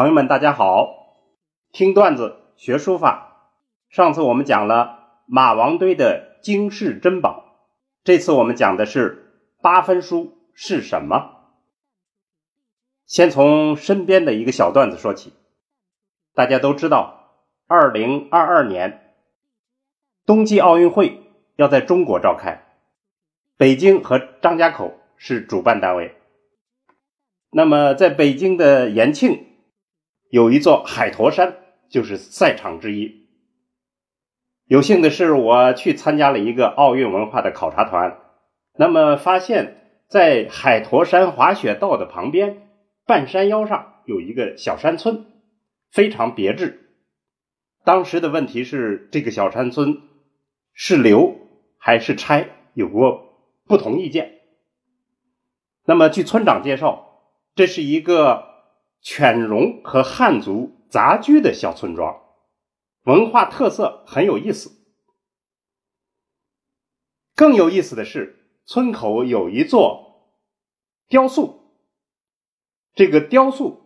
朋友们，大家好！听段子学书法。上次我们讲了马王堆的惊世珍宝，这次我们讲的是八分书是什么。先从身边的一个小段子说起。大家都知道，二零二二年冬季奥运会要在中国召开，北京和张家口是主办单位。那么，在北京的延庆。有一座海坨山，就是赛场之一。有幸的是，我去参加了一个奥运文化的考察团。那么，发现，在海坨山滑雪道的旁边，半山腰上有一个小山村，非常别致。当时的问题是，这个小山村是留还是拆，有过不同意见。那么，据村长介绍，这是一个。犬戎和汉族杂居的小村庄，文化特色很有意思。更有意思的是，村口有一座雕塑，这个雕塑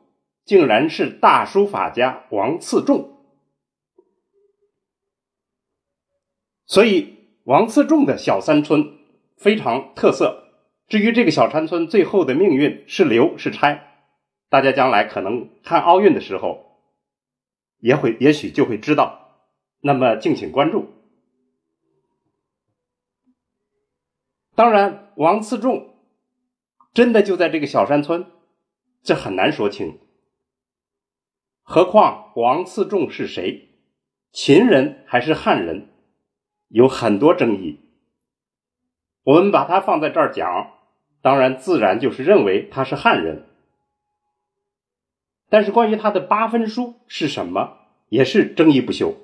竟然是大书法家王次仲，所以王次仲的小山村非常特色。至于这个小山村最后的命运是留是拆？大家将来可能看奥运的时候，也会也许就会知道，那么敬请关注。当然，王次仲真的就在这个小山村，这很难说清。何况王次仲是谁，秦人还是汉人，有很多争议。我们把他放在这儿讲，当然自然就是认为他是汉人。但是关于他的八分书是什么，也是争议不休。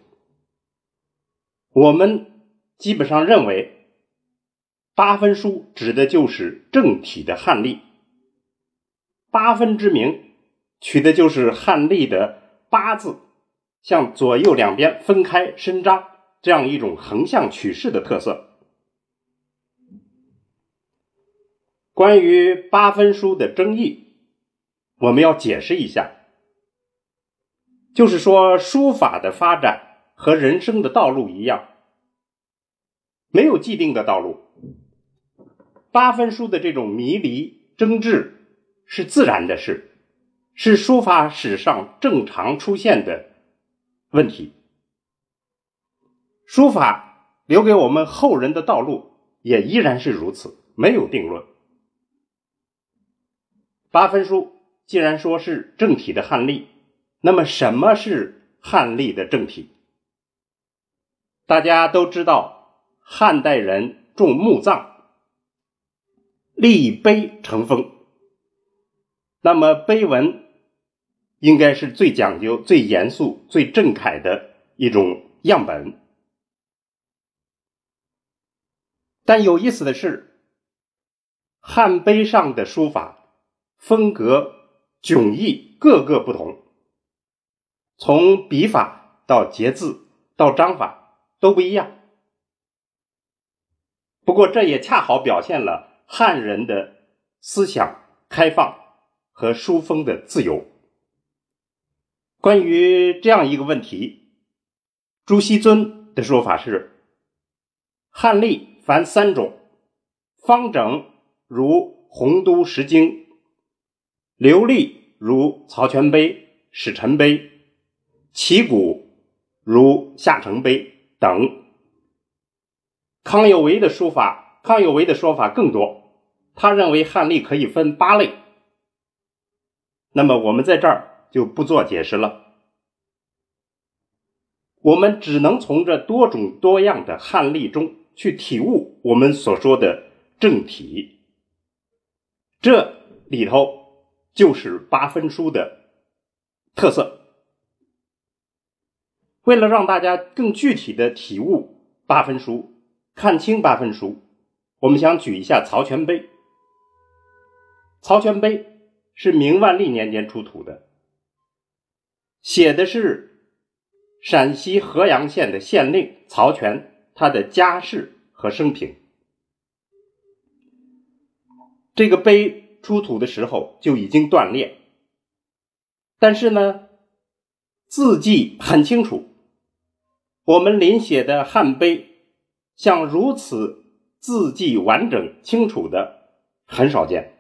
我们基本上认为，八分书指的就是正体的汉隶。八分之名取的就是汉隶的八字向左右两边分开伸张这样一种横向取势的特色。关于八分书的争议，我们要解释一下。就是说，书法的发展和人生的道路一样，没有既定的道路。八分书的这种迷离争执是自然的事，是书法史上正常出现的问题。书法留给我们后人的道路也依然是如此，没有定论。八分书既然说是正体的汉隶。那么，什么是汉隶的正体？大家都知道，汉代人重墓葬，立碑成风。那么，碑文应该是最讲究、最严肃、最正楷的一种样本。但有意思的是，汉碑上的书法风格迥异，各个不同。从笔法到结字到章法都不一样，不过这也恰好表现了汉人的思想开放和书风的自由。关于这样一个问题，朱熹尊的说法是：汉隶凡三种，方整如洪都石经，流利如曹全碑、史臣碑。旗鼓如夏承碑等，康有为的书法，康有为的说法更多。他认为汉隶可以分八类，那么我们在这儿就不做解释了。我们只能从这多种多样的汉隶中去体悟我们所说的正体。这里头就是八分书的特色。为了让大家更具体的体悟八分书，看清八分书，我们想举一下曹全碑。曹全碑是明万历年间出土的，写的是陕西合阳县的县令曹全他的家世和生平。这个碑出土的时候就已经断裂，但是呢，字迹很清楚。我们临写的汉碑，像如此字迹完整清楚的很少见。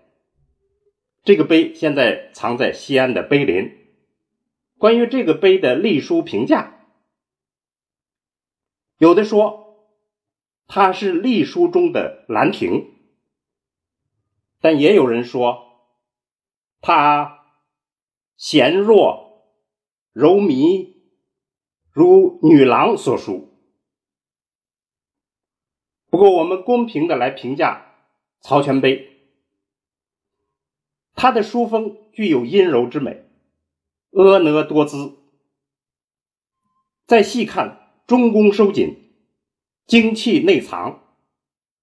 这个碑现在藏在西安的碑林。关于这个碑的隶书评价，有的说它是隶书中的《兰亭》，但也有人说它纤弱柔靡，如女郎所书。不过，我们公平的来评价曹全碑，他的书风具有阴柔之美。婀娜多姿，再细看，中宫收紧，精气内藏，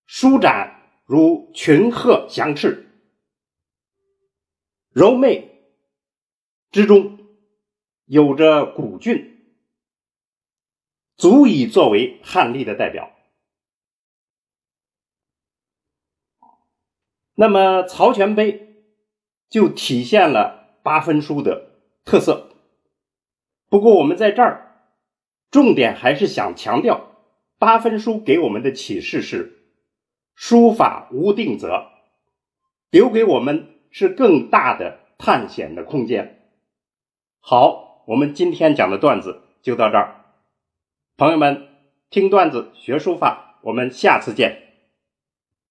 舒展如群鹤翔翅，柔媚之中有着古俊，足以作为汉隶的代表。那么曹全碑就体现了八分书的。特色。不过，我们在这儿重点还是想强调，八分书给我们的启示是：书法无定则，留给我们是更大的探险的空间。好，我们今天讲的段子就到这儿，朋友们，听段子学书法，我们下次见。